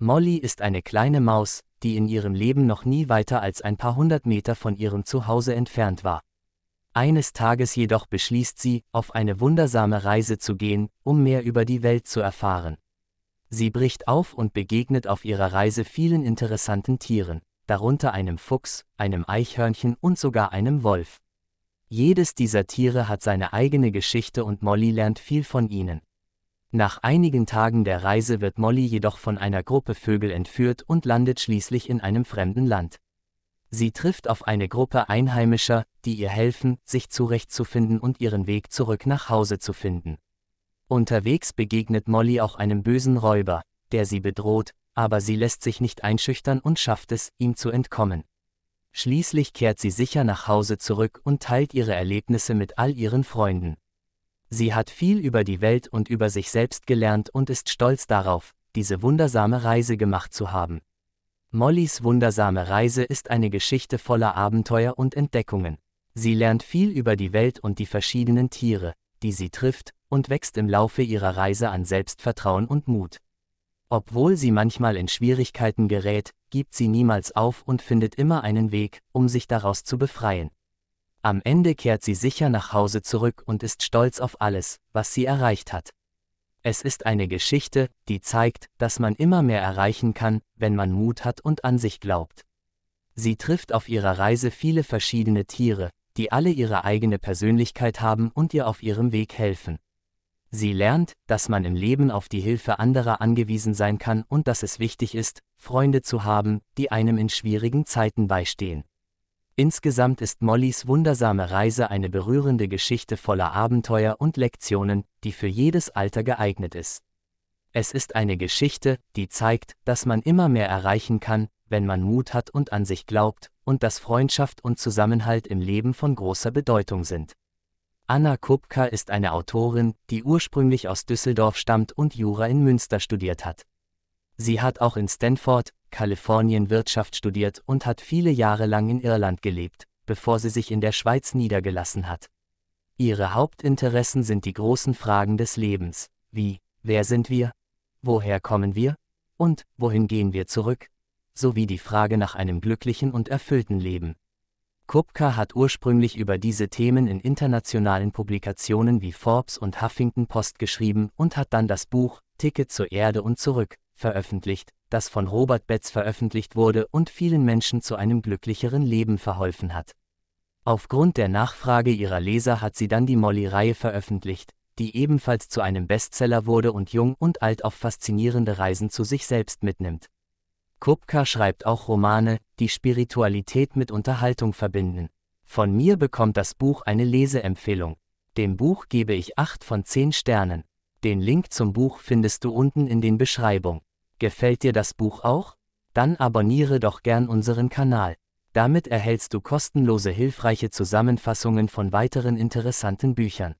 Molly ist eine kleine Maus, die in ihrem Leben noch nie weiter als ein paar hundert Meter von ihrem Zuhause entfernt war. Eines Tages jedoch beschließt sie, auf eine wundersame Reise zu gehen, um mehr über die Welt zu erfahren. Sie bricht auf und begegnet auf ihrer Reise vielen interessanten Tieren, darunter einem Fuchs, einem Eichhörnchen und sogar einem Wolf. Jedes dieser Tiere hat seine eigene Geschichte und Molly lernt viel von ihnen. Nach einigen Tagen der Reise wird Molly jedoch von einer Gruppe Vögel entführt und landet schließlich in einem fremden Land. Sie trifft auf eine Gruppe Einheimischer, die ihr helfen, sich zurechtzufinden und ihren Weg zurück nach Hause zu finden. Unterwegs begegnet Molly auch einem bösen Räuber, der sie bedroht, aber sie lässt sich nicht einschüchtern und schafft es, ihm zu entkommen. Schließlich kehrt sie sicher nach Hause zurück und teilt ihre Erlebnisse mit all ihren Freunden. Sie hat viel über die Welt und über sich selbst gelernt und ist stolz darauf, diese wundersame Reise gemacht zu haben. Mollys wundersame Reise ist eine Geschichte voller Abenteuer und Entdeckungen. Sie lernt viel über die Welt und die verschiedenen Tiere, die sie trifft, und wächst im Laufe ihrer Reise an Selbstvertrauen und Mut. Obwohl sie manchmal in Schwierigkeiten gerät, gibt sie niemals auf und findet immer einen Weg, um sich daraus zu befreien. Am Ende kehrt sie sicher nach Hause zurück und ist stolz auf alles, was sie erreicht hat. Es ist eine Geschichte, die zeigt, dass man immer mehr erreichen kann, wenn man Mut hat und an sich glaubt. Sie trifft auf ihrer Reise viele verschiedene Tiere, die alle ihre eigene Persönlichkeit haben und ihr auf ihrem Weg helfen. Sie lernt, dass man im Leben auf die Hilfe anderer angewiesen sein kann und dass es wichtig ist, Freunde zu haben, die einem in schwierigen Zeiten beistehen. Insgesamt ist Mollys wundersame Reise eine berührende Geschichte voller Abenteuer und Lektionen, die für jedes Alter geeignet ist. Es ist eine Geschichte, die zeigt, dass man immer mehr erreichen kann, wenn man Mut hat und an sich glaubt, und dass Freundschaft und Zusammenhalt im Leben von großer Bedeutung sind. Anna Kupka ist eine Autorin, die ursprünglich aus Düsseldorf stammt und Jura in Münster studiert hat. Sie hat auch in Stanford, Kalifornien Wirtschaft studiert und hat viele Jahre lang in Irland gelebt, bevor sie sich in der Schweiz niedergelassen hat. Ihre Hauptinteressen sind die großen Fragen des Lebens, wie, wer sind wir? Woher kommen wir? Und, wohin gehen wir zurück? sowie die Frage nach einem glücklichen und erfüllten Leben. Kupka hat ursprünglich über diese Themen in internationalen Publikationen wie Forbes und Huffington Post geschrieben und hat dann das Buch Ticket zur Erde und zurück veröffentlicht, das von Robert Betz veröffentlicht wurde und vielen Menschen zu einem glücklicheren Leben verholfen hat. Aufgrund der Nachfrage ihrer Leser hat sie dann die Molly-Reihe veröffentlicht, die ebenfalls zu einem Bestseller wurde und jung und alt auf faszinierende Reisen zu sich selbst mitnimmt. Kupka schreibt auch Romane, die Spiritualität mit Unterhaltung verbinden. Von mir bekommt das Buch eine Leseempfehlung. Dem Buch gebe ich 8 von 10 Sternen. Den Link zum Buch findest du unten in den Beschreibung. Gefällt dir das Buch auch? Dann abonniere doch gern unseren Kanal. Damit erhältst du kostenlose hilfreiche Zusammenfassungen von weiteren interessanten Büchern.